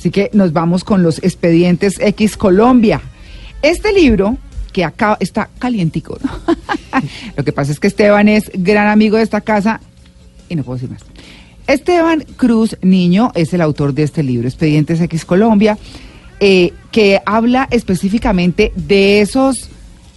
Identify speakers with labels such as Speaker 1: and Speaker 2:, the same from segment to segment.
Speaker 1: Así que nos vamos con los expedientes X Colombia. Este libro que acá está calientico. ¿no? Lo que pasa es que Esteban es gran amigo de esta casa y no puedo decir más. Esteban Cruz Niño es el autor de este libro, Expedientes X Colombia, eh, que habla específicamente de esos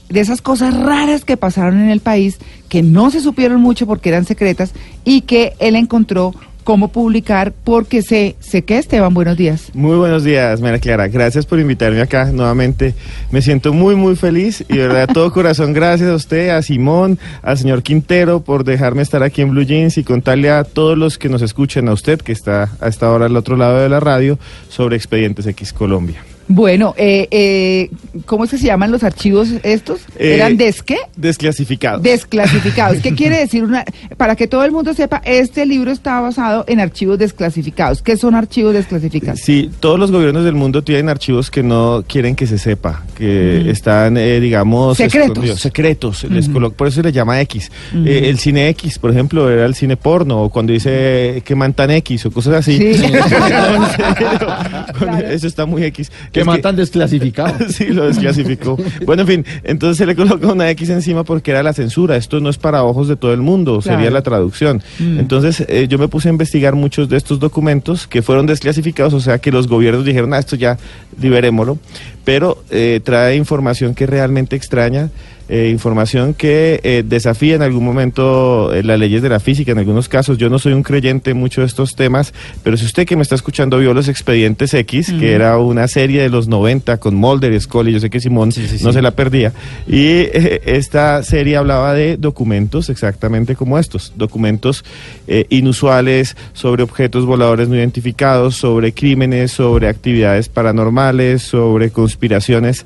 Speaker 1: de esas cosas raras que pasaron en el país, que no se supieron mucho porque eran secretas y que él encontró cómo publicar, porque sé, sé que Esteban, buenos días.
Speaker 2: Muy buenos días, María Clara. Gracias por invitarme acá nuevamente. Me siento muy, muy feliz y de verdad, todo corazón, gracias a usted, a Simón, al señor Quintero por dejarme estar aquí en Blue Jeans y contarle a todos los que nos escuchan, a usted que está a esta hora al otro lado de la radio, sobre Expedientes X Colombia.
Speaker 1: Bueno, eh, eh, ¿cómo es que se llaman los archivos estos?
Speaker 2: Eh,
Speaker 1: ¿Eran des qué?
Speaker 2: Desclasificados.
Speaker 1: Desclasificados. ¿Qué quiere decir? Una, para que todo el mundo sepa, este libro está basado en archivos desclasificados. ¿Qué son archivos desclasificados?
Speaker 2: Sí, todos los gobiernos del mundo tienen archivos que no quieren que se sepa, que están, eh, digamos,
Speaker 1: Secretos.
Speaker 2: secretos. les colo- por eso se le llama X. Eh, el cine X, por ejemplo, era el cine porno, o cuando dice que mantan X o cosas así.
Speaker 1: Sí.
Speaker 2: No, en serio. Cuando- Eso está muy X.
Speaker 3: Que
Speaker 2: Es
Speaker 3: matan desclasificado.
Speaker 2: sí, lo desclasificó. bueno, en fin, entonces se le colocó una X encima porque era la censura. Esto no es para ojos de todo el mundo,
Speaker 1: Claro.
Speaker 2: sería la traducción. Entonces eh, yo me puse a investigar muchos de estos documentos que fueron desclasificados, o sea que los gobiernos dijeron, ah, esto ya liberémoslo, pero eh, trae información que es realmente extraña. eh, información que eh, desafía en algún momento eh, las leyes de la física, en algunos casos. Yo no soy un creyente en muchos de estos temas, pero si usted que me está escuchando vio los expedientes X, que era una serie de los 90 con Mulder y Scully, yo sé que Simón no se la perdía, y eh, esta serie hablaba de documentos exactamente como estos, documentos inusuales sobre objetos voladores no identificados, sobre crímenes, sobre actividades paranormales, sobre conspiraciones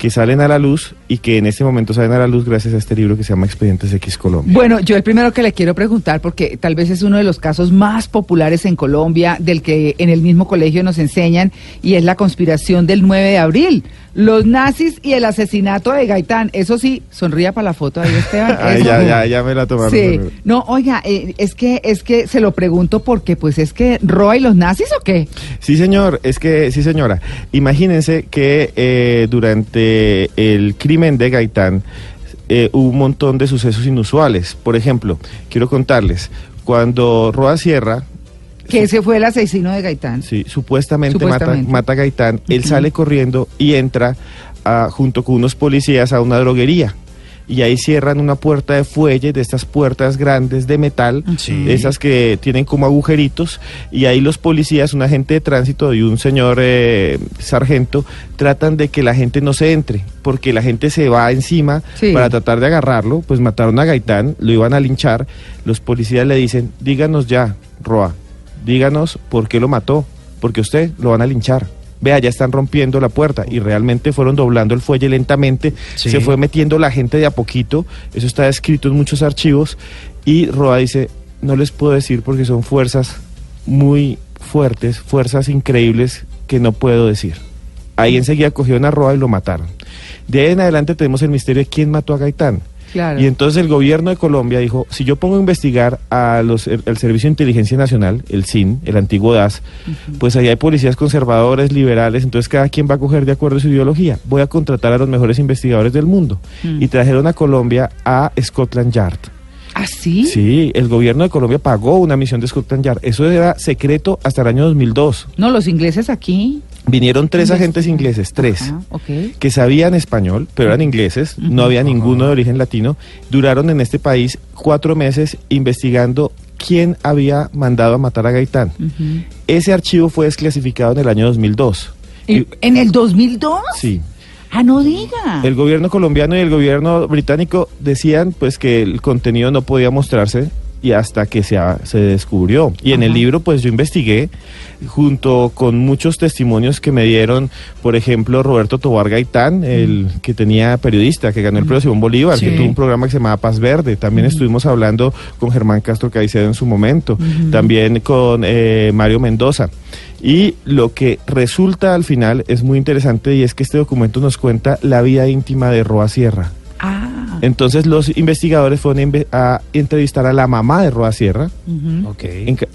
Speaker 2: que salen a la luz y que en este momento salen a la luz gracias a este libro que se llama Expedientes X Colombia.
Speaker 1: Bueno, yo el primero que le quiero preguntar, porque tal vez es uno de los casos más populares en Colombia, del que en el mismo colegio nos enseñan, y es la conspiración del 9 de abril. Los nazis y el asesinato de Gaitán. Eso sí, sonría para la foto ahí, Esteban.
Speaker 2: Ay, ya, ya, ya me la tomaron.
Speaker 1: Sí, no, oiga, eh, es que es que se lo pregunto porque pues es que Roa y los nazis o qué?
Speaker 2: Sí, señor, es que, sí, señora. Imagínense que eh, durante el crimen de Gaitán eh, hubo un montón de sucesos inusuales. Por ejemplo, quiero contarles, cuando Roa Sierra,
Speaker 1: Que ese fue el asesino de Gaitán.
Speaker 2: sí, supuestamente,
Speaker 1: Supuestamente.
Speaker 2: Mata, mata a Gaitán, él sale corriendo y entra a- junto con unos policías a una droguería. Y ahí cierran una puerta de fuelle, de estas puertas grandes de metal,
Speaker 3: Sí.
Speaker 2: esas que tienen como agujeritos, y ahí los policías, un agente de tránsito y un señor eh, sargento, tratan de que la gente no se entre, porque la gente se va encima
Speaker 1: Sí.
Speaker 2: para tratar de agarrarlo, pues mataron a Gaitán, lo iban a linchar, los policías le dicen, díganos ya, Roa, díganos por qué lo mató, porque usted lo van a linchar. Vea, ya están rompiendo la puerta y realmente fueron doblando el fuelle lentamente,
Speaker 3: Sí.
Speaker 2: se fue metiendo la gente de a poquito, eso está escrito en muchos archivos y Roa dice, no les puedo decir porque son fuerzas muy fuertes, fuerzas increíbles que no puedo decir. Ahí enseguida cogieron a Roa y lo mataron. De ahí en adelante tenemos el misterio de quién mató a Gaitán.
Speaker 1: Claro.
Speaker 2: Y entonces el gobierno de Colombia dijo, si yo pongo a investigar a los, el, el Servicio de Inteligencia Nacional, el SIN, el antiguo DAS, pues ahí hay policías conservadores, liberales, entonces cada quien va a coger de acuerdo a su ideología. Voy a contratar a los mejores investigadores del mundo.
Speaker 1: Mm.
Speaker 2: Y trajeron a Colombia a Scotland Yard.
Speaker 1: ¿Ah, sí?
Speaker 2: Sí, el gobierno de Colombia pagó una misión de Scotland Yard. Eso era secreto hasta el año 2002.
Speaker 1: No, los ingleses aquí.
Speaker 2: Vinieron tres agentes ingleses, tres
Speaker 1: Ajá, ok.
Speaker 2: que sabían español, pero eran ingleses, no había ninguno de origen latino, duraron en este país cuatro meses investigando quién había mandado a matar a Gaitán. Ese archivo fue desclasificado en el año 2002.
Speaker 1: ¿En, en el 2002?
Speaker 2: Sí.
Speaker 1: Ah, no diga.
Speaker 2: El gobierno colombiano y el gobierno británico decían pues que el contenido no podía mostrarse y hasta que se, se descubrió. Y en el libro pues yo investigué junto con muchos testimonios que me dieron, por ejemplo, Roberto Tobar Gaitán, el que tenía periodista, que ganó el premio Simón Bolívar, que tuvo un programa que se llamaba Paz Verde. También estuvimos hablando con Germán Castro Caicedo en su momento, también con eh, Mario Mendoza. Y lo que resulta al final es muy interesante y es que este documento nos cuenta la vida íntima de Roa Sierra.
Speaker 1: Ah.
Speaker 2: Entonces los investigadores fueron a entrevistar a la mamá de Roa Sierra,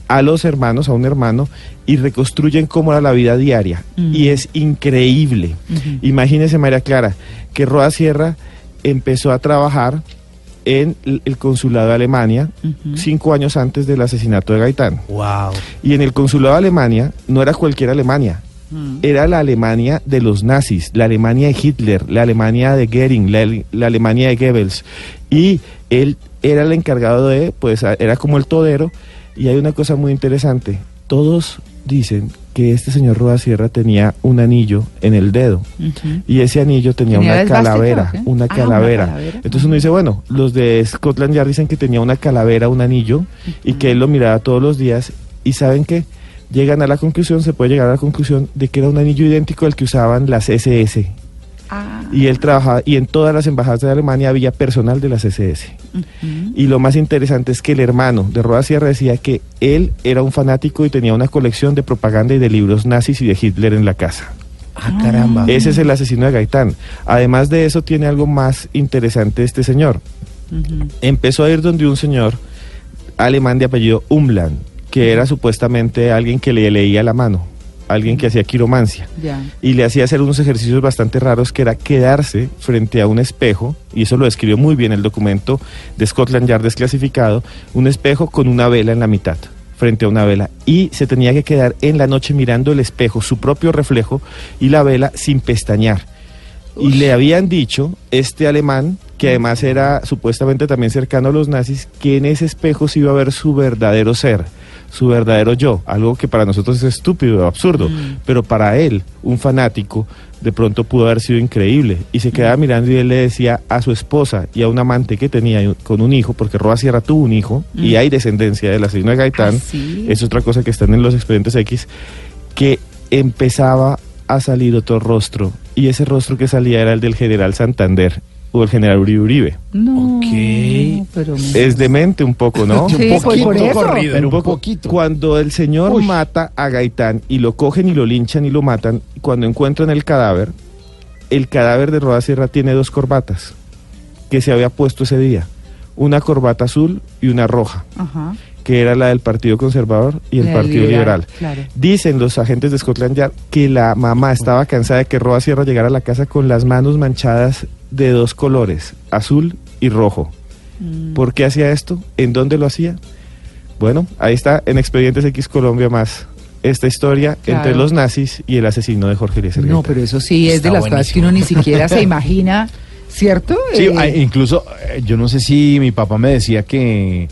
Speaker 2: a los hermanos, a un hermano, y reconstruyen cómo era la vida diaria. Y es increíble.
Speaker 1: Ujú.
Speaker 2: Imagínese, María Clara, que Roa Sierra empezó a trabajar en el consulado de Alemania cinco años antes del asesinato de Gaitán.
Speaker 3: Wow.
Speaker 2: Y en el consulado de Alemania no era cualquier Alemania,
Speaker 1: Mm.
Speaker 2: era la Alemania de los nazis, la Alemania de Hitler, la Alemania de Goering, la, la Alemania de Goebbels. Y él era el encargado de, pues era como el todero. Y hay una cosa muy interesante, todos dicen que este señor Roda Sierra tenía un anillo en el dedo. Y ese anillo tenía,
Speaker 1: ¿Tenía
Speaker 2: una calavera, una
Speaker 1: Ah, una
Speaker 2: calavera.
Speaker 1: calavera.
Speaker 2: Entonces uno dice, bueno, los de Scotland Yard dicen que tenía una calavera, un anillo, y que él lo miraba todos los días. Y saben que llegan a la conclusión, se puede llegar a la conclusión de que era un anillo idéntico al que usaban las SS.
Speaker 1: Ah.
Speaker 2: Y él trabajaba, y en todas las embajadas de Alemania había personal de las SS. Y lo más interesante es que el hermano de Roda Sierra decía que él era un fanático y tenía una colección de propaganda y de libros nazis y de Hitler en la casa.
Speaker 3: Ah, caramba.
Speaker 2: Ese es el asesino de Gaitán. Además de eso, tiene algo más interesante este señor. Empezó a ir donde un señor alemán de apellido Umland, que era supuestamente alguien que le leía la mano, alguien que hacía quiromancia. Y le hacía hacer unos ejercicios bastante raros, que era quedarse frente a un espejo, y eso lo describió muy bien el documento de Scotland Yard desclasificado, un espejo con una vela en la mitad frente a una vela. Y se tenía que quedar en la noche mirando el espejo, su propio reflejo y la vela sin pestañear. Y le habían dicho, este alemán, que además era supuestamente también cercano a los nazis, que en ese espejo se iba a ver su verdadero ser, su verdadero yo, algo que para nosotros es estúpido, absurdo,
Speaker 1: Mm.
Speaker 2: pero para él, un fanático, de pronto pudo haber sido increíble. Y se quedaba mirando y él le decía a su esposa y a un amante que tenía con un hijo, porque Roa Sierra tuvo un hijo y
Speaker 1: Mm.
Speaker 2: hay descendencia del asesino de Gaitán,
Speaker 1: Ah, sí.
Speaker 2: es otra cosa que están en los expedientes X, que empezaba a salir otro rostro y ese rostro que salía era el del general Santander o el general Uribe Uribe.
Speaker 1: No.
Speaker 3: Ok.
Speaker 1: Pero
Speaker 2: Es demente un poco, ¿no?
Speaker 1: Sí,
Speaker 3: un
Speaker 1: pues, por eso.
Speaker 3: corrido,
Speaker 2: Pero
Speaker 3: un poquito.
Speaker 2: Cuando el señor
Speaker 3: Uy.
Speaker 2: mata a Gaitán y lo cogen y lo linchan y lo matan, cuando encuentran el cadáver, el cadáver de Roda Sierra tiene dos corbatas que se había puesto ese día. Una corbata azul y una roja,
Speaker 1: Ajá.
Speaker 2: que era la del Partido Conservador y el
Speaker 1: El
Speaker 2: Partido
Speaker 1: liberal,
Speaker 2: Liberal.
Speaker 1: claro.
Speaker 2: Dicen los agentes de Scotland Yard que la mamá estaba cansada de que Roa Sierra llegara a la casa con las manos manchadas de dos colores, azul y rojo.
Speaker 1: Mm.
Speaker 2: ¿Por qué hacía esto? ¿En dónde lo hacía? Bueno, ahí está en Expedientes X Colombia más esta historia
Speaker 1: Claro.
Speaker 2: entre los nazis y el asesino de Jorge Eliezer
Speaker 1: No, pero eso sí es
Speaker 3: Está
Speaker 1: de las cosas que uno ni
Speaker 3: buenísimo.
Speaker 1: siquiera se imagina, ¿cierto?
Speaker 4: Sí,
Speaker 1: Eh,
Speaker 4: ah, incluso eh, yo no sé si mi papá me decía que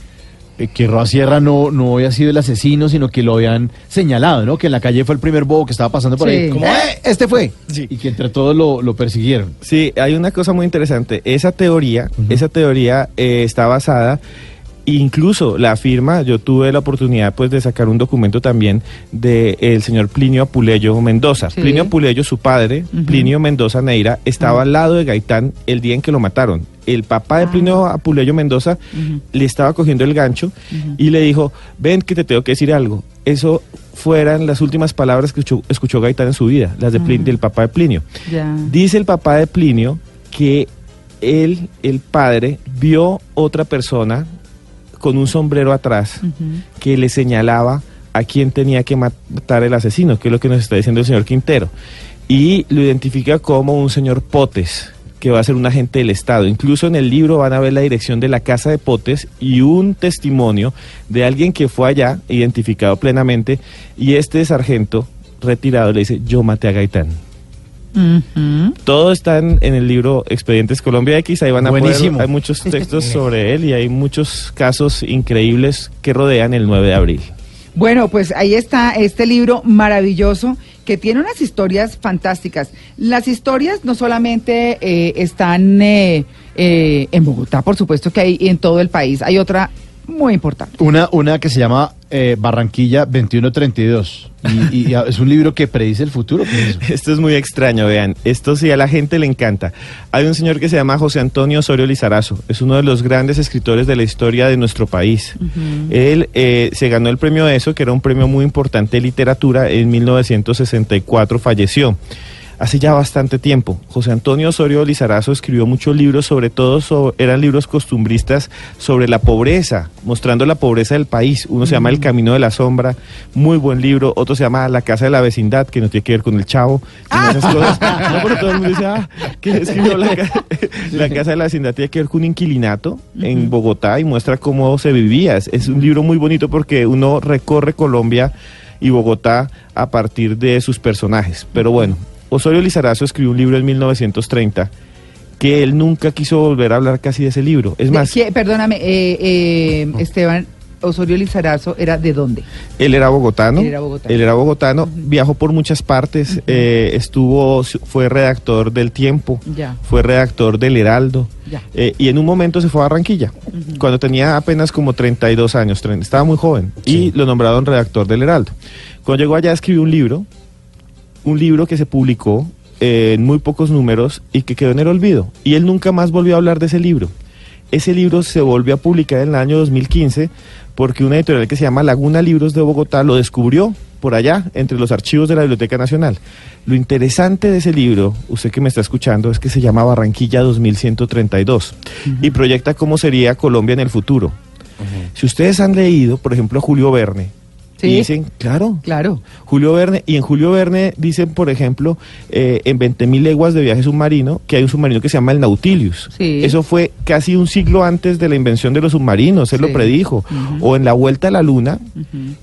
Speaker 4: que Roa Sierra no, no había sido el asesino, sino que lo habían señalado, ¿no? Que en la calle fue el primer bobo que estaba pasando por
Speaker 1: Sí.
Speaker 4: ahí. Como, "Eh, este fue.
Speaker 3: Sí.
Speaker 4: Y que entre todos lo, lo persiguieron.
Speaker 2: Sí, hay una cosa muy interesante. Esa teoría, esa teoría eh, está basada, incluso la firma, yo tuve la oportunidad pues de sacar un documento también del señor Plinio Apuleyo Mendoza.
Speaker 1: Sí.
Speaker 2: Plinio Apuleyo, su padre. Plinio Mendoza Neira, estaba al lado de Gaitán el día en que lo mataron. El papá de
Speaker 1: Ah.
Speaker 2: Plinio Apuleyo Mendoza le estaba cogiendo el gancho y le dijo, ven que te tengo que decir algo. Eso fueran las últimas palabras que escuchó, escuchó Gaitán en su vida, las de Plin-
Speaker 1: Ah.
Speaker 2: del papá de Plinio. Dice el papá de Plinio que él, el padre, vio otra persona con un sombrero atrás que le señalaba a quién tenía que matar el asesino, que es lo que nos está diciendo el señor Quintero. Y lo identifica como un señor Potes, que va a ser un agente del Estado. Incluso en el libro van a ver la dirección de la casa de Potes y un testimonio de alguien que fue allá, identificado plenamente, y este sargento retirado le dice, yo maté a Gaitán. Todo está en, en el libro Expedientes Colombia X, ahí van a
Speaker 4: Buenísimo.
Speaker 2: poder, hay muchos textos sobre él y hay muchos casos increíbles que rodean el 9 de abril.
Speaker 1: Bueno, pues ahí está este libro maravilloso que tiene unas historias fantásticas. Las historias no solamente eh, están eh, eh, en Bogotá, por supuesto que hay en todo el país. Hay otra muy importante.
Speaker 4: Una, una que se llama eh, Barranquilla 2132. Y, y es un libro que predice el futuro.
Speaker 2: Esto es muy extraño, vean. Esto sí a la gente le encanta. Hay un señor que se llama José Antonio Osorio Lizarazo. Es uno de los grandes escritores de la historia de nuestro país. Él eh, se ganó el premio ESO, que era un premio muy importante de literatura. En 1964 falleció. Hace ya bastante tiempo. José Antonio Osorio Lizarazo escribió muchos libros, sobre todo so- eran libros costumbristas sobre la pobreza, mostrando la pobreza del país. Uno se llama El Camino de la Sombra, muy buen libro. Otro se llama La Casa de la Vecindad, que no tiene que ver con el chavo. y esas cosas. No, pero todo el mundo dice, ah, que escribió la, ca- la Casa de la Vecindad tiene que ver con un inquilinato en Bogotá y muestra cómo se vivía. Es un libro muy bonito porque uno recorre Colombia y Bogotá a partir de sus personajes. Pero bueno, Osorio Lizarazo escribió un libro en 1930 que él nunca quiso volver a hablar casi de ese libro. Es más,
Speaker 1: ¿qué- perdóname, eh, eh, Esteban Osorio Lizarazo, ¿era de dónde?
Speaker 2: él era bogotano.
Speaker 1: Él era bogotano.
Speaker 2: Él era bogotano, viajó por muchas partes, eh, estuvo, fue redactor del Tiempo,
Speaker 1: Ya.
Speaker 2: fue redactor del Heraldo.
Speaker 1: Ya.
Speaker 2: eh, y en un momento se fue a Barranquilla, cuando tenía apenas como 32 años, estaba muy joven, y lo nombraron redactor del Heraldo. Cuando llegó allá escribió un libro, un libro que se publicó eh, en muy pocos números y que quedó en el olvido. Y él nunca más volvió a hablar de ese libro. Ese libro se volvió a publicar en el año 2015 porque una editorial que se llama Laguna Libros de Bogotá lo descubrió por allá, entre los archivos de la Biblioteca Nacional. Lo interesante de ese libro, usted que me está escuchando, es que se llama Barranquilla 2132 y proyecta cómo sería Colombia en el futuro. Si ustedes han leído, por ejemplo, Julio Verne,
Speaker 1: Sí.
Speaker 2: y dicen, claro,
Speaker 1: Claro.
Speaker 2: Julio Verne, y en Julio Verne dicen, por ejemplo, eh, en 20.000 leguas de viaje submarino, que hay un submarino que se llama el Nautilus.
Speaker 1: Sí.
Speaker 2: Eso fue casi un siglo antes de la invención de los submarinos, él
Speaker 1: Sí.
Speaker 2: lo predijo. O en la vuelta a la luna,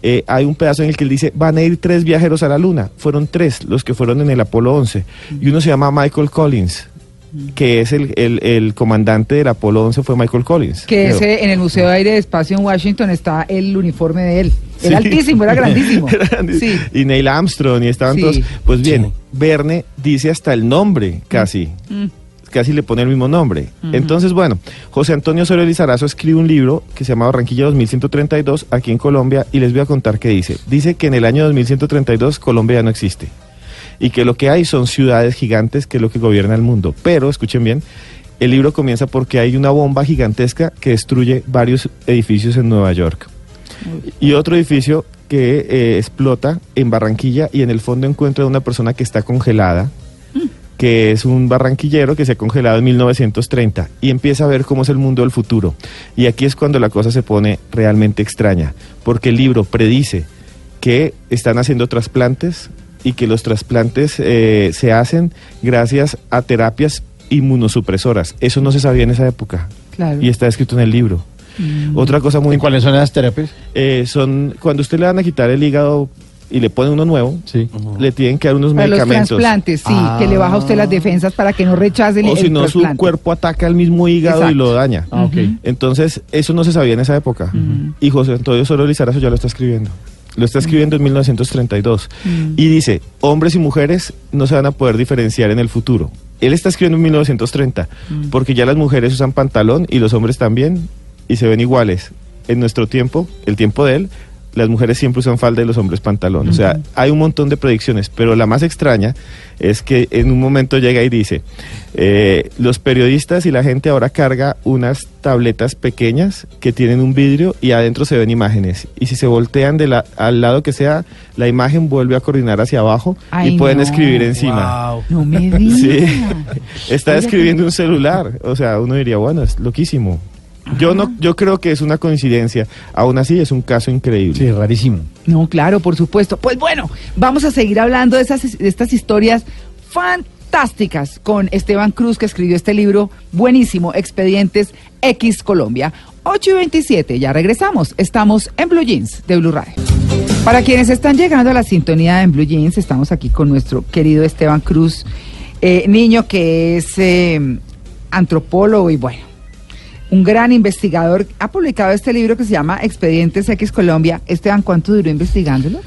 Speaker 2: eh, hay un pedazo en el que él dice, van a ir tres viajeros a la luna. Fueron tres los que fueron en el Apolo 11. Y uno se llama Michael Collins, que es el, el- el comandante del Apolo 11, fue Michael Collins.
Speaker 1: Que
Speaker 2: creo.
Speaker 1: ese, en el Museo de Aire y Espacio en Washington está el uniforme de él. Era
Speaker 2: Sí.
Speaker 1: altísimo, era grandísimo.
Speaker 2: Era grandísimo.
Speaker 1: Sí.
Speaker 2: Y Neil Armstrong y estaban
Speaker 1: Sí.
Speaker 2: todos. Pues bien,
Speaker 3: Sí.
Speaker 2: Verne dice hasta el nombre, casi.
Speaker 1: Mm.
Speaker 2: Casi le pone el mismo nombre. Entonces, bueno, José Antonio Osorio Lizarazo escribe un libro que se llama Barranquilla 2132 aquí en Colombia y les voy a contar qué dice. Dice que en el año 2132 Colombia ya no existe y que lo que hay son ciudades gigantes que es lo que gobierna el mundo. Pero, escuchen bien, el libro comienza porque hay una bomba gigantesca que destruye varios edificios en Nueva York. Y otro edificio que eh, explota en Barranquilla y en el fondo encuentra una persona que está congelada, que es un barranquillero que se ha congelado en 1930 y empieza a ver cómo es el mundo del futuro. Y aquí es cuando la cosa se pone realmente extraña, porque el libro predice que están haciendo trasplantes y que los trasplantes eh, se hacen gracias a terapias inmunosupresoras. Eso no se sabía en esa época
Speaker 1: Claro.
Speaker 2: y está escrito en el libro.
Speaker 1: Mm.
Speaker 2: Otra cosa muy
Speaker 4: ¿Y cuáles son esas terapias?
Speaker 2: eh, son cuando usted le van a quitar el hígado y le ponen uno nuevo,
Speaker 4: Sí.
Speaker 2: le tienen que dar unos
Speaker 1: Para los
Speaker 2: medicamentos.
Speaker 1: trasplantes, sí,
Speaker 4: Ah.
Speaker 1: que le baja a usted las defensas para que no rechace el,
Speaker 2: O si no, su cuerpo ataca el mismo hígado y lo daña.
Speaker 4: Ah.
Speaker 2: Entonces, eso no se sabía en esa época.
Speaker 1: Ujú.
Speaker 2: Y José Antonio Solo Lizarazo ya lo está escribiendo. Lo está escribiendo en 1932.
Speaker 1: Mm.
Speaker 2: Y dice, hombres y mujeres no se van a poder diferenciar en el futuro. Él está escribiendo en 1930,
Speaker 1: Mm.
Speaker 2: porque ya las mujeres usan pantalón y los hombres también, y se ven iguales. En nuestro tiempo, el tiempo de él, las mujeres siempre usan falda y los hombres pantalón. O sea, hay un montón de predicciones, pero la más extraña es que en un momento llega y dice, eh, los periodistas y la gente ahora carga unas tabletas pequeñas que tienen un vidrio y adentro se ven imágenes. Y si se voltean de la, al lado que sea, la imagen vuelve a coordinar hacia abajo
Speaker 1: Ay,
Speaker 2: y pueden
Speaker 1: no.
Speaker 2: escribir encima.
Speaker 3: Wow.
Speaker 1: No me diga.
Speaker 2: Sí, está escribiendo un celular. O sea, uno diría, bueno, es loquísimo. Yo no, yo creo que es una coincidencia. Aún así, es un caso increíble.
Speaker 4: Sí, rarísimo.
Speaker 1: No, claro, por supuesto. Pues bueno, vamos a seguir hablando de, esas, de estas historias fantásticas con Esteban Cruz, que escribió este libro buenísimo, Expedientes X Colombia. 8 y 27, ya regresamos. Estamos en Blue Jeans de Blue Radio. Para quienes están llegando a la sintonía en Blue Jeans, estamos aquí con nuestro querido Esteban Cruz, eh, niño que es eh, antropólogo y bueno, un gran investigador. Ha publicado este libro que se llama Expedientes X Colombia. Esteban, ¿cuánto duró investigándolo?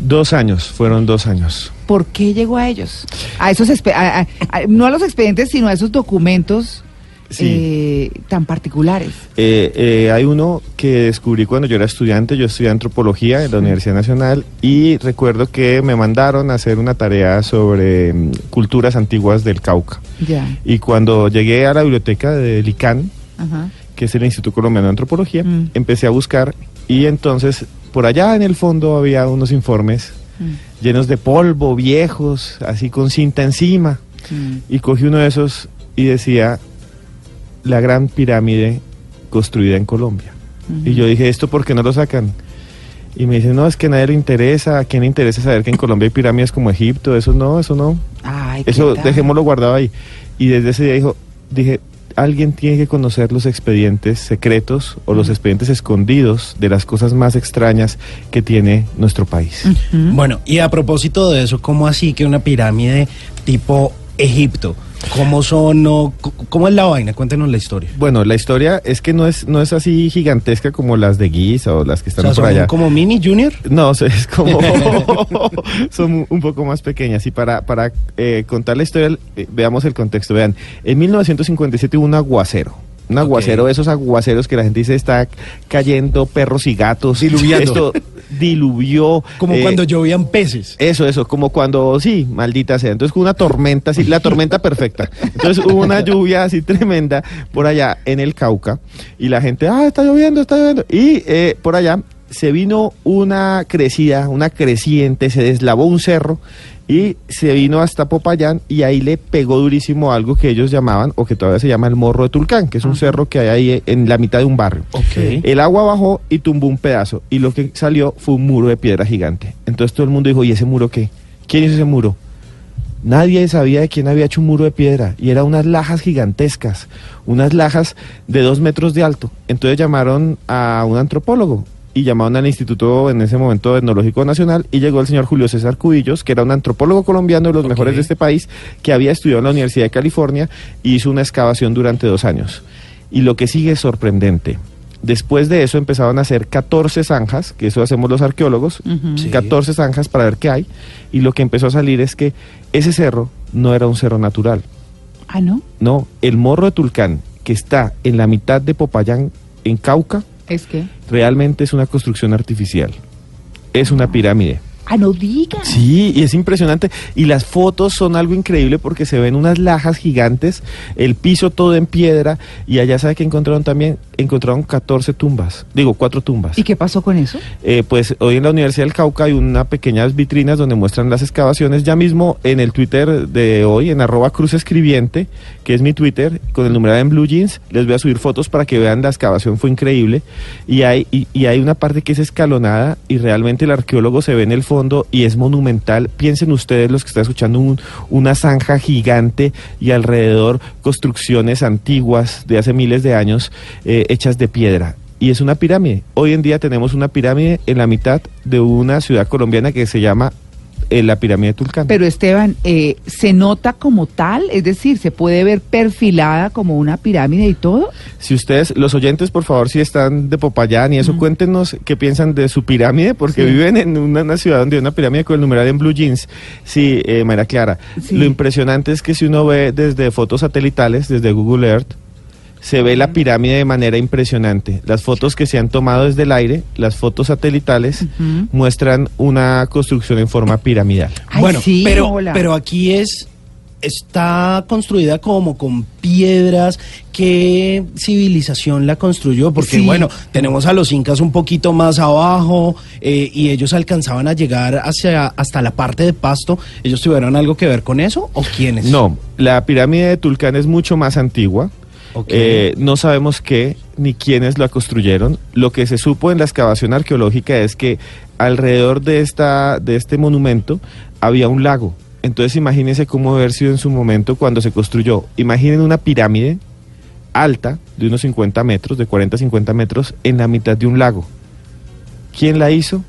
Speaker 2: Dos años, fueron dos años.
Speaker 1: ¿Por qué llegó a ellos? A esos, a- a- no a los expedientes, sino a esos documentos
Speaker 2: Sí.
Speaker 1: eh, tan particulares.
Speaker 2: Eh, eh, hay uno que descubrí cuando yo era estudiante, yo estudié antropología en la Universidad Nacional y recuerdo que me mandaron a hacer una tarea sobre mm, culturas antiguas del Cauca.
Speaker 1: Ya.
Speaker 2: Y cuando llegué a la biblioteca del ICANN,
Speaker 1: Ajá.
Speaker 2: que es el Instituto Colombiano de Antropología,
Speaker 1: Mm.
Speaker 2: empecé a buscar y entonces por allá en el fondo había unos informes
Speaker 1: Mm.
Speaker 2: llenos de polvo, viejos, así con cinta encima.
Speaker 1: Mm.
Speaker 2: Y cogí uno de esos y decía, la gran pirámide construida en Colombia. Y yo dije, ¿esto por qué no lo sacan? Y me dicen, no, es que a nadie le interesa, ¿a quién le interesa saber que en Colombia hay pirámides como Egipto? Eso no, eso no.
Speaker 1: Ay, ¿qué
Speaker 2: Eso dejémoslo guardado ahí. Y desde ese día dijo, dije, alguien tiene que conocer los expedientes secretos o los expedientes escondidos de las cosas más extrañas que tiene nuestro país.
Speaker 3: Bueno, y a propósito de eso, ¿cómo así que una pirámide tipo Egipto? ¿Cómo son? No, c- ¿Cómo es la vaina? Cuéntenos la historia.
Speaker 2: Bueno, la historia es que no es, no es así gigantesca como las de Giza o las que
Speaker 3: O
Speaker 2: están
Speaker 3: sea,
Speaker 2: por
Speaker 3: son
Speaker 2: allá.
Speaker 3: como mini junior.
Speaker 2: No, es como son un poco más pequeñas. Y para, para eh, contar la historia, eh, veamos el contexto. Vean, en 1957 hubo un aguacero. Un aguacero, esos aguaceros que la gente dice está cayendo perros y gatos.
Speaker 3: Diluviando.
Speaker 2: Esto diluvió.
Speaker 3: Como
Speaker 2: eh,
Speaker 3: cuando llovían peces.
Speaker 2: Eso, eso, como cuando, sí, maldita sea. Entonces, una tormenta, sí, la tormenta perfecta. Entonces, hubo una lluvia así tremenda por allá en el Cauca y la gente, ah, está lloviendo, está lloviendo. Y eh, por allá se vino una crecida, una creciente, se deslavó un cerro y se vino hasta Popayán y ahí le pegó durísimo algo que ellos llamaban, o que todavía se llama el Morro de Tulcán, que es un cerro que hay ahí en la mitad de un barrio. El agua bajó y tumbó un pedazo y lo que salió fue un muro de piedra gigante. Entonces todo el mundo dijo, ¿y ese muro qué? ¿Quién hizo ese muro? Nadie sabía de quién había hecho un muro de piedra y eran unas lajas gigantescas, unas lajas de dos metros de alto. Entonces llamaron a un antropólogo y llamaron al Instituto en ese momento Etnológico Nacional y llegó el señor Julio César Cubillos, que era un antropólogo colombiano de los mejores de este país, que había estudiado en la Universidad de California y hizo una excavación durante dos años. Y lo que sigue es sorprendente. Después de eso empezaron a hacer 14 zanjas, que eso hacemos los arqueólogos.
Speaker 3: Sí.
Speaker 2: 14 zanjas para ver qué hay. Y lo que empezó a salir es que ese cerro no era un cerro natural.
Speaker 1: Ah, ¿no?
Speaker 2: No, el morro de Tulcán, que está en la mitad de Popayán, en Cauca,
Speaker 1: Es que...
Speaker 2: realmente es una construcción artificial. Es una pirámide.
Speaker 1: Ah, no diga.
Speaker 2: Sí, y es impresionante. Y las fotos son algo increíble porque se ven unas lajas gigantes, el piso todo en piedra, y allá sabe que encontraron también, encontraron 14 tumbas, digo, cuatro tumbas.
Speaker 1: ¿Y qué pasó con eso?
Speaker 2: Eh, pues hoy en la Universidad del Cauca hay unas pequeñas vitrinas donde muestran las excavaciones. Ya mismo en el Twitter de hoy, en arroba cruz escribiente, que es mi Twitter, con el numeral en blue jeans, les voy a subir fotos para que vean la excavación, fue increíble. Y hay, y, y hay una parte que es escalonada y realmente el arqueólogo se ve en el fondo y es monumental. Piensen ustedes los que están escuchando un- una zanja gigante y alrededor construcciones antiguas de hace miles de años eh, hechas de piedra y es una pirámide. Hoy en día tenemos una pirámide en la mitad de una ciudad colombiana que se llama eh, la pirámide de Tulcán.
Speaker 1: Pero Esteban, eh, ¿se nota como tal? Es decir, ¿se puede ver perfilada como una pirámide y todo?
Speaker 2: si ustedes, los oyentes, por favor, si están de Popayán y eso, cuéntenos qué piensan de su pirámide, porque
Speaker 1: Sí.
Speaker 2: viven en una, una ciudad donde hay una pirámide con el numeral en blue jeans. Sí, eh, María Clara.
Speaker 1: Sí.
Speaker 2: Lo impresionante es que si uno ve desde fotos satelitales, desde Google Earth, se ve la pirámide de manera impresionante. Las fotos que se han tomado desde el aire, las fotos satelitales, muestran una construcción en forma piramidal.
Speaker 1: Ay,
Speaker 3: bueno,
Speaker 1: sí,
Speaker 3: pero,
Speaker 1: hola.
Speaker 3: pero aquí es está construida como con piedras. ¿Qué civilización la construyó? Porque
Speaker 1: Sí.
Speaker 3: bueno, tenemos a los incas un poquito más abajo eh, y ellos alcanzaban a llegar hacia hasta la parte de Pasto. ¿Ellos tuvieron algo que ver con eso o quiénes?
Speaker 2: No, la pirámide de Tulcán es mucho más antigua. Eh, no sabemos qué ni quiénes la construyeron. Lo que se supo en la excavación arqueológica es que alrededor de, esta, de este monumento había un lago. Entonces imagínense cómo haber sido en su momento cuando se construyó. Imaginen una pirámide alta de unos 50 metros, de 40 a 50 metros, en la mitad de un lago. ¿Quién la hizo?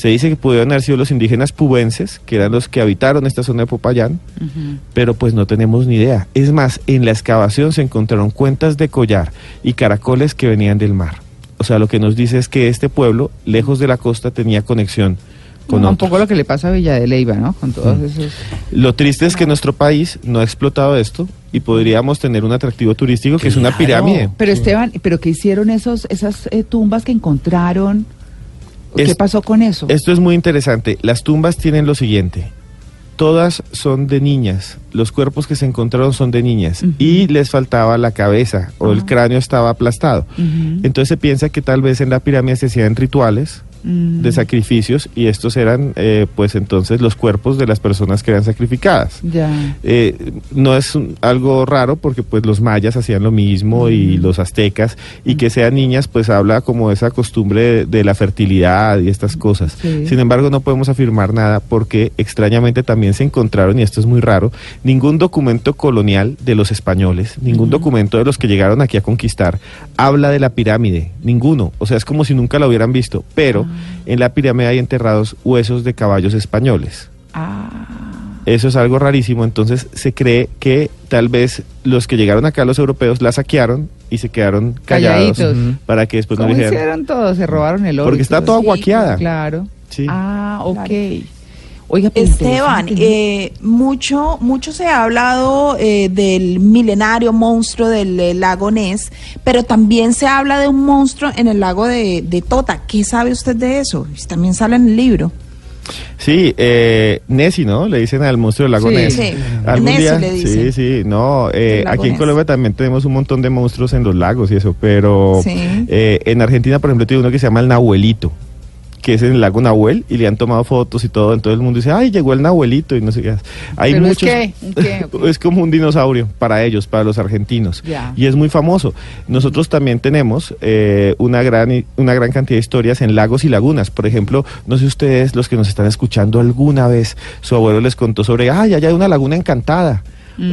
Speaker 2: Se dice que pudieron haber sido los indígenas pubenses, que eran los que habitaron esta zona de Popayán, pero pues no tenemos ni idea. Es más, en la excavación se encontraron cuentas de collar y caracoles que venían del mar. O sea, lo que nos dice es que este pueblo, lejos de la costa, tenía conexión con
Speaker 1: No, un poco lo que le pasa a Villa de Leyva, ¿no? Con todos
Speaker 2: Mm.
Speaker 1: esos...
Speaker 2: Lo triste es que nuestro país no ha explotado esto y podríamos tener un atractivo turístico que es una pirámide.
Speaker 1: Pero Esteban, ¿pero qué hicieron esos, esas eh, tumbas que encontraron? ¿Qué
Speaker 2: Es-
Speaker 1: pasó con eso?
Speaker 2: Esto es muy interesante. Las tumbas tienen lo siguiente. Todas son de niñas. Los cuerpos que se encontraron son de niñas. Y les faltaba la cabeza o el
Speaker 1: Ah.
Speaker 2: cráneo estaba aplastado. Entonces se piensa que tal vez en la pirámide se hacían rituales
Speaker 1: Mm.
Speaker 2: de sacrificios y estos eran eh, pues entonces los cuerpos de las personas que eran sacrificadas.
Speaker 1: Ya.
Speaker 2: Eh, no es un- algo raro porque pues los mayas hacían lo mismo y los aztecas y que sean niñas pues habla como esa costumbre de, de la fertilidad y estas cosas.
Speaker 1: Sí.
Speaker 2: Sin embargo no podemos afirmar nada porque extrañamente también se encontraron y esto es muy raro ningún documento colonial de los españoles, ningún documento de los que llegaron aquí a conquistar habla de la pirámide, ninguno. O sea es como si nunca la hubieran visto, pero en la pirámide hay enterrados huesos de caballos españoles.
Speaker 1: Ah.
Speaker 2: Eso es algo rarísimo, entonces se cree que tal vez los que llegaron acá, los europeos, la saquearon y se quedaron callados
Speaker 1: Calladitos.
Speaker 2: Para que después no
Speaker 1: ¿Cómo
Speaker 2: dijeran.
Speaker 1: hicieron todo? Se robaron el oro.
Speaker 2: Porque está
Speaker 1: todo.
Speaker 2: toda guaqueada.
Speaker 1: Claro.
Speaker 2: Sí.
Speaker 1: Ah, ok.
Speaker 5: Claro.
Speaker 1: Oiga,
Speaker 5: Esteban, eh, mucho, mucho se ha hablado eh, del milenario monstruo del eh, lago Ness, pero también se habla de un monstruo en el lago de, de Tota. ¿Qué sabe usted de eso? También sale en el libro.
Speaker 2: Sí, eh, Nessie, ¿no? Le dicen al monstruo del lago
Speaker 1: Sí.
Speaker 2: Ness.
Speaker 5: Sí,
Speaker 2: ¿Algún
Speaker 5: Nessie
Speaker 2: día?
Speaker 5: le dicen.
Speaker 2: Sí, sí, no. eh, aquí en
Speaker 5: Ness.
Speaker 2: Colombia también tenemos un montón de monstruos en los lagos y eso, pero
Speaker 5: Sí.
Speaker 2: eh, en Argentina, por ejemplo, tiene uno que se llama el Nahuelito, que es en el lago Nahuel y le han tomado fotos y todo. Entonces el mundo dice, ay, llegó el Nahuelito y no sé qué. Hay
Speaker 1: ¿Pero es
Speaker 2: muchos.
Speaker 1: qué?
Speaker 2: Es como un dinosaurio para ellos, para los argentinos. Y es muy famoso. Nosotros también tenemos eh, una, gran, una gran cantidad de historias en lagos y lagunas. Por ejemplo, no sé ustedes, los que nos están escuchando alguna vez, su abuelo les contó sobre, ay, allá hay una laguna encantada.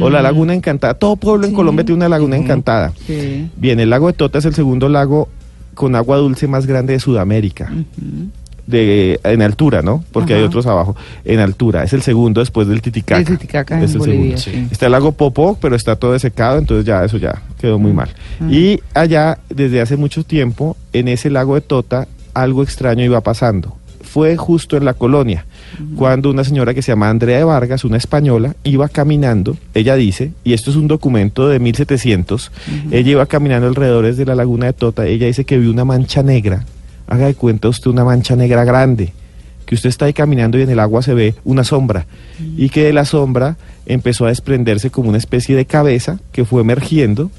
Speaker 2: O la
Speaker 1: Mm.
Speaker 2: laguna encantada. Todo pueblo en. Colombia tiene una laguna encantada.
Speaker 1: Sí.
Speaker 2: Bien, el lago de Tota es el segundo lago con agua dulce más grande de Sudamérica. De, en altura, ¿no? Porque hay otros abajo. En altura. Es el segundo después del Titicaca.
Speaker 1: El Titicaca en
Speaker 2: Es el
Speaker 1: Bolivia,
Speaker 2: segundo.
Speaker 1: sí.
Speaker 2: Está el lago Popó, pero está todo desecado, entonces ya eso ya quedó muy mal. Y allá, desde hace mucho tiempo, en ese lago de Tota, algo extraño iba pasando. Fue justo en la colonia, cuando una señora que se llama Andrea de Vargas, una española, iba caminando, ella dice, y esto es un documento de 1700, ella iba caminando alrededor de la laguna de Tota, ella dice que vio una mancha negra, haga de cuenta usted una mancha negra grande, que usted está ahí caminando y en el agua se ve una sombra y que de la sombra empezó a desprenderse como una especie de cabeza que fue emergiendo,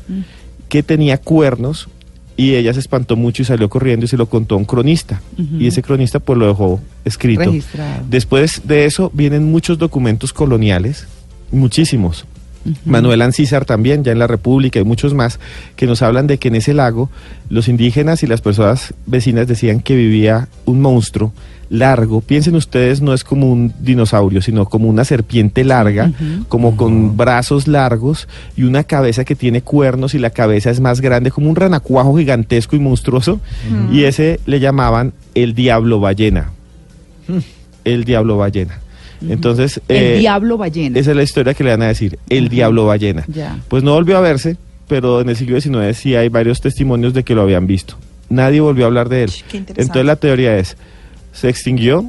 Speaker 2: que tenía cuernos y ella se espantó mucho y salió corriendo y se lo contó a un cronista y ese cronista pues lo dejó escrito.
Speaker 1: Registrado.
Speaker 2: Después de eso vienen muchos documentos coloniales, muchísimos. Manuel Ancísar también, ya en la República y muchos más, que nos hablan de que en ese lago los indígenas y las personas vecinas decían que vivía un monstruo largo. Piensen ustedes, no es como un dinosaurio, sino como una serpiente larga, como con brazos largos y una cabeza que tiene cuernos y la cabeza es más grande, como un renacuajo gigantesco y monstruoso. Y ese le llamaban el diablo ballena. El diablo ballena. Entonces,
Speaker 1: El
Speaker 2: eh,
Speaker 1: diablo ballena.
Speaker 2: esa es la historia que le van a decir, el
Speaker 1: Ajá.
Speaker 2: diablo ballena.
Speaker 1: Ya.
Speaker 2: Pues no volvió a verse, pero en el siglo XIX sí hay varios testimonios de que lo habían visto. Nadie volvió a hablar de él.
Speaker 5: Qué interesante.
Speaker 2: Entonces la teoría es, se extinguió,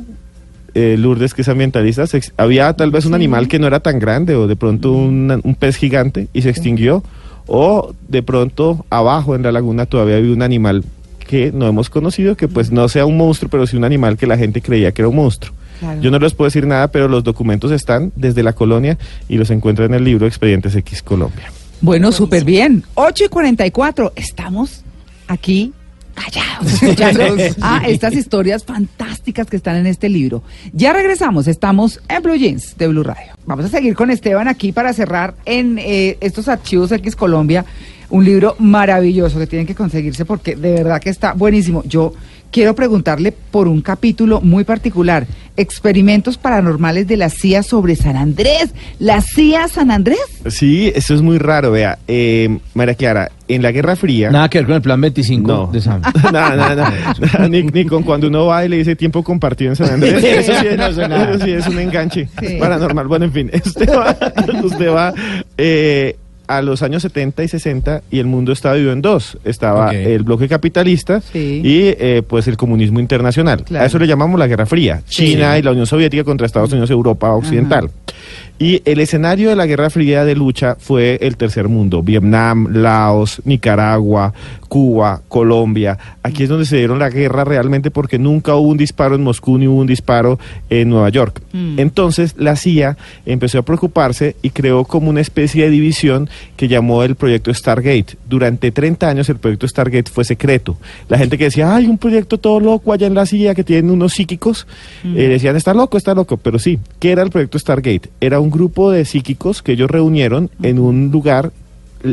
Speaker 2: eh, Lourdes que es ambientalista, se ex- había tal vez un
Speaker 1: Sí.
Speaker 2: animal que no era tan grande o de pronto un, un pez gigante y se extinguió, o de pronto abajo en la laguna todavía había un animal que no hemos conocido, que pues no sea un monstruo, pero sí un animal que la gente creía que era un monstruo.
Speaker 1: Claro.
Speaker 2: Yo no les puedo decir nada, pero los documentos están desde la colonia y los encuentran en el libro Expedientes X Colombia.
Speaker 1: Bueno, súper bien. 8 y 44. Estamos aquí callados, escuchando a estas historias fantásticas que están en este libro. Ya regresamos, estamos en Blue Jeans de Blue Radio. Vamos a seguir con Esteban aquí para cerrar en eh, estos archivos X Colombia, un libro maravilloso que tienen que conseguirse porque de verdad que está buenísimo. Yo quiero preguntarle por un capítulo muy particular, experimentos paranormales de la CIA sobre San Andrés. ¿La CIA San Andrés?
Speaker 2: Sí, eso es muy raro, vea. Eh, María Clara, en la Guerra Fría...
Speaker 4: Nada que ver con el plan 25
Speaker 2: No.
Speaker 4: de Sam.
Speaker 2: nada, nada, nada. Ni, ni con cuando uno va y le dice tiempo compartido en San Andrés. Eso sí es,
Speaker 4: No sé nada.
Speaker 2: eso sí es un enganche
Speaker 1: Sí.
Speaker 2: paranormal. Bueno, en fin, usted va, usted va eh, a los años 70 y 60 y el mundo estaba dividido en dos. Estaba el bloque capitalista
Speaker 1: Sí.
Speaker 2: y eh, pues el comunismo internacional.
Speaker 1: Claro.
Speaker 2: A eso le llamamos la Guerra Fría.
Speaker 1: Sí.
Speaker 2: China y la Unión Soviética contra Estados Unidos y Europa Occidental. Y el escenario de la Guerra Fría de lucha fue el tercer mundo, Vietnam, Laos, Nicaragua, Cuba, Colombia. Aquí es donde se dieron la guerra realmente porque nunca hubo un disparo en Moscú ni hubo un disparo en Nueva York. Entonces la CIA empezó a preocuparse y creó como una especie de división que llamó el proyecto Stargate. Durante 30 años el proyecto Stargate fue secreto. La gente que decía, hay un proyecto todo loco allá en la CIA que tienen unos psíquicos, eh, decían, está loco, está loco. Pero sí, ¿qué era el proyecto Stargate? Era un grupo de psíquicos que ellos reunieron en un lugar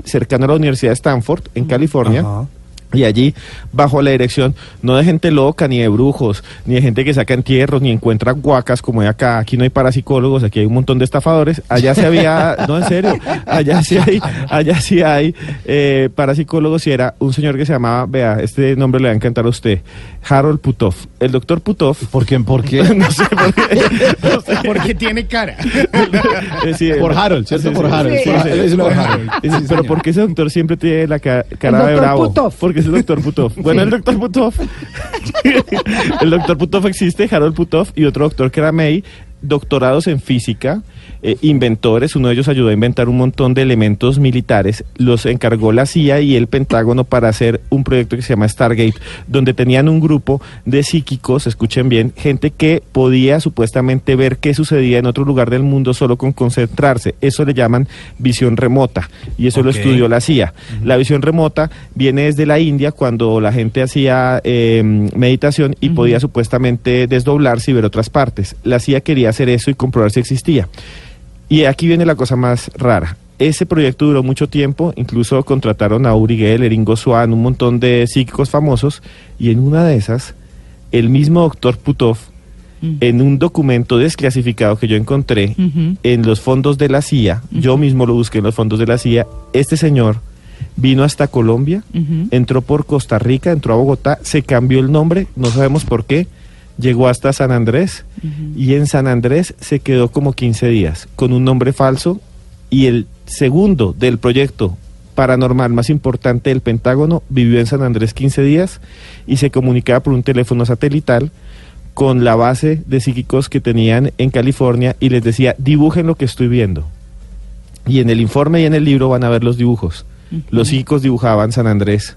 Speaker 2: cercano a la Universidad de Stanford, en California.
Speaker 3: Ajá.
Speaker 2: Y allí, bajo la dirección, no de gente loca, ni de brujos, ni de gente que saca entierros, ni encuentra guacas como hay acá. Aquí no hay parapsicólogos, aquí hay un montón de estafadores. Allá se había, no en serio, allá sí hay, allá sí hay eh, parapsicólogos y era un señor que se llamaba, vea, este nombre le va a encantar a usted, Harold Putov. El doctor Putov.
Speaker 4: ¿Por qué? ¿Por qué?
Speaker 2: no sé por qué. no sé.
Speaker 3: Porque tiene cara.
Speaker 2: Eh, sí,
Speaker 4: Por Harold, ¿cierto?
Speaker 2: sí,
Speaker 4: Por
Speaker 2: sí,
Speaker 4: Harold.
Speaker 2: sí,
Speaker 4: Por-
Speaker 2: sí,
Speaker 4: es
Speaker 2: sí,
Speaker 4: por
Speaker 2: sí,
Speaker 4: Harold.
Speaker 2: sí,
Speaker 4: Sí,
Speaker 2: Pero. ¿por qué ese doctor siempre tiene la ca- cara de
Speaker 1: doctor
Speaker 2: bravo?
Speaker 1: Putov.
Speaker 2: Porque es el doctor Putov. Bueno, el doctor Putov. el doctor Putov existe, Harold Putov, y otro doctor que era May, doctorados en física, eh, inventores. Uno de ellos ayudó a inventar un montón de elementos militares. Los encargó la CIA y el Pentágono para hacer un proyecto que se llama Stargate, donde tenían un grupo de psíquicos, escuchen bien, gente que podía supuestamente ver qué sucedía en otro lugar del mundo solo con concentrarse. Eso le llaman visión remota y eso lo estudió la CIA. La visión remota viene desde la India cuando la gente hacía eh, meditación y podía supuestamente desdoblarse y ver otras partes. La CIA quería hacer eso y comprobar si existía. Y aquí viene la cosa más rara. Ese proyecto duró mucho tiempo, incluso contrataron a Uri Geller, Ingo Swann, un montón de psíquicos famosos, y en una de esas, el mismo doctor Putov, en un documento desclasificado que yo encontré en los fondos de la CIA, yo mismo lo busqué en los fondos de la CIA, este señor vino hasta Colombia, entró por Costa Rica, entró a Bogotá, se cambió el nombre, no sabemos por qué, llegó hasta San Andrés y en San Andrés se quedó como 15 días con un nombre falso y el segundo del proyecto paranormal más importante del Pentágono vivió en San Andrés 15 días y se comunicaba por un teléfono satelital con la base de psíquicos que tenían en California y les decía, dibujen lo que estoy viendo. Y en el informe y en el libro van a ver los dibujos. Los psíquicos dibujaban San Andrés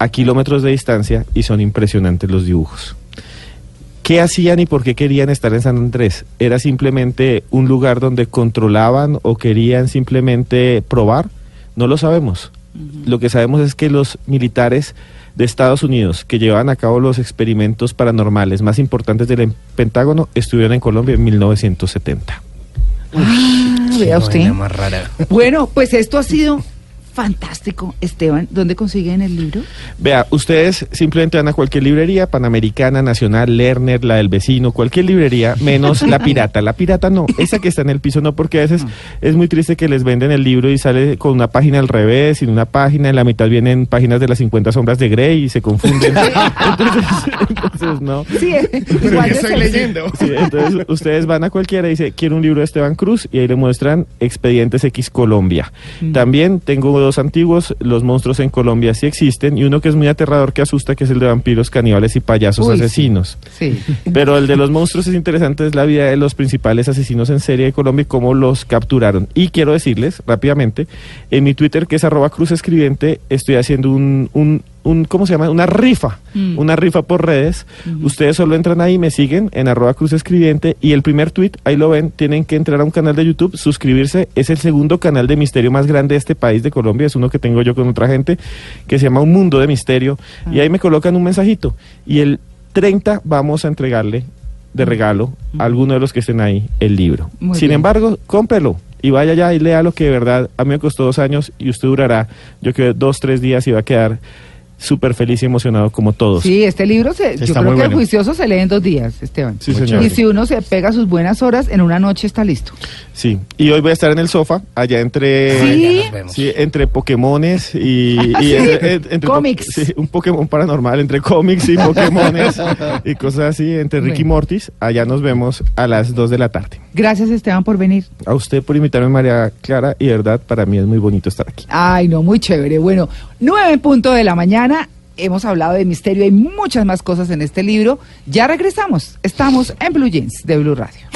Speaker 2: a kilómetros de distancia y son impresionantes los dibujos. ¿Qué hacían y por qué querían estar en San Andrés? ¿Era simplemente un lugar donde controlaban o querían simplemente probar? No lo sabemos. Lo que sabemos es que los militares de Estados Unidos que llevaban a cabo los experimentos paranormales más importantes del Pentágono estuvieron en Colombia en 1970.
Speaker 1: Ah, vea usted.
Speaker 3: más rara.
Speaker 1: Bueno, pues esto ha sido fantástico. Esteban, ¿dónde consiguen el libro?
Speaker 2: Vea, ustedes simplemente van a cualquier librería, Panamericana, Nacional, Lerner, la del vecino, cualquier librería, menos la pirata. La pirata no, esa que está en el piso no, porque a veces es muy triste que les venden el libro y sale con una página al revés, sin una página, en la mitad vienen páginas de las 50 sombras de Grey y se confunden. entonces, entonces, no.
Speaker 1: Sí,
Speaker 3: Pero
Speaker 1: igual
Speaker 3: ¿qué
Speaker 1: de
Speaker 3: estoy leyendo?
Speaker 2: Sí, entonces ustedes van a cualquiera y dice, quiero un libro de Esteban Cruz y ahí le muestran Expedientes X Colombia. También tengo dos antiguos, Los monstruos en Colombia sí existen y uno que es muy aterrador que asusta que es el de vampiros, caníbales y payasos
Speaker 1: Uy, sí.
Speaker 2: asesinos.
Speaker 1: Sí.
Speaker 2: Pero el de los monstruos es interesante, es la vida de los principales asesinos en serie de Colombia y cómo los capturaron. Y quiero decirles rápidamente, en mi Twitter, que es arroba cruz escribiente, estoy haciendo un, un, un ¿cómo se llama? Una rifa,
Speaker 1: Mm.
Speaker 2: una rifa por redes. Ustedes solo entran ahí, me siguen en arroba cruz escribiente y el primer tweet, ahí lo ven, tienen que entrar a un canal de YouTube, suscribirse, es el segundo canal de misterio más grande de este país de Colombia, es uno que tengo yo con otra gente, que se llama Un Mundo de Misterio, y ahí me colocan un mensajito, y el 30 vamos a entregarle de regalo a alguno de los que estén ahí el libro.
Speaker 1: Muy
Speaker 2: Sin
Speaker 1: bien.
Speaker 2: embargo, cómprelo y vaya allá y lea lo que de verdad a mí me costó dos años y usted durará, yo creo, dos, tres días y va a quedar súper feliz y emocionado como todos.
Speaker 1: Sí, este libro, se, yo creo
Speaker 4: muy
Speaker 1: que el juicioso se lee en dos días, Esteban.
Speaker 2: Sí, señor.
Speaker 1: Y si uno se pega sus buenas horas, en una noche está listo.
Speaker 2: Sí, y hoy voy a estar en el sofá, allá entre...
Speaker 1: Sí.
Speaker 2: Entre Pokémones y, y
Speaker 1: Sí.
Speaker 2: entre, po-
Speaker 1: Cómics.
Speaker 2: sí, un Pokémon paranormal, entre cómics y Pokémones y cosas así, entre Ricky
Speaker 1: Bueno.
Speaker 2: Mortis. Allá nos vemos a las 2 de la tarde.
Speaker 1: Gracias, Esteban, por venir.
Speaker 2: A usted por invitarme, María Clara, y de verdad para mí es muy bonito estar aquí.
Speaker 1: Ay, no, muy chévere. Bueno, nueve punto de la mañana hemos hablado de misterio, hay muchas más cosas en este libro. Ya regresamos, estamos en Blue Jeans de Blue Radio.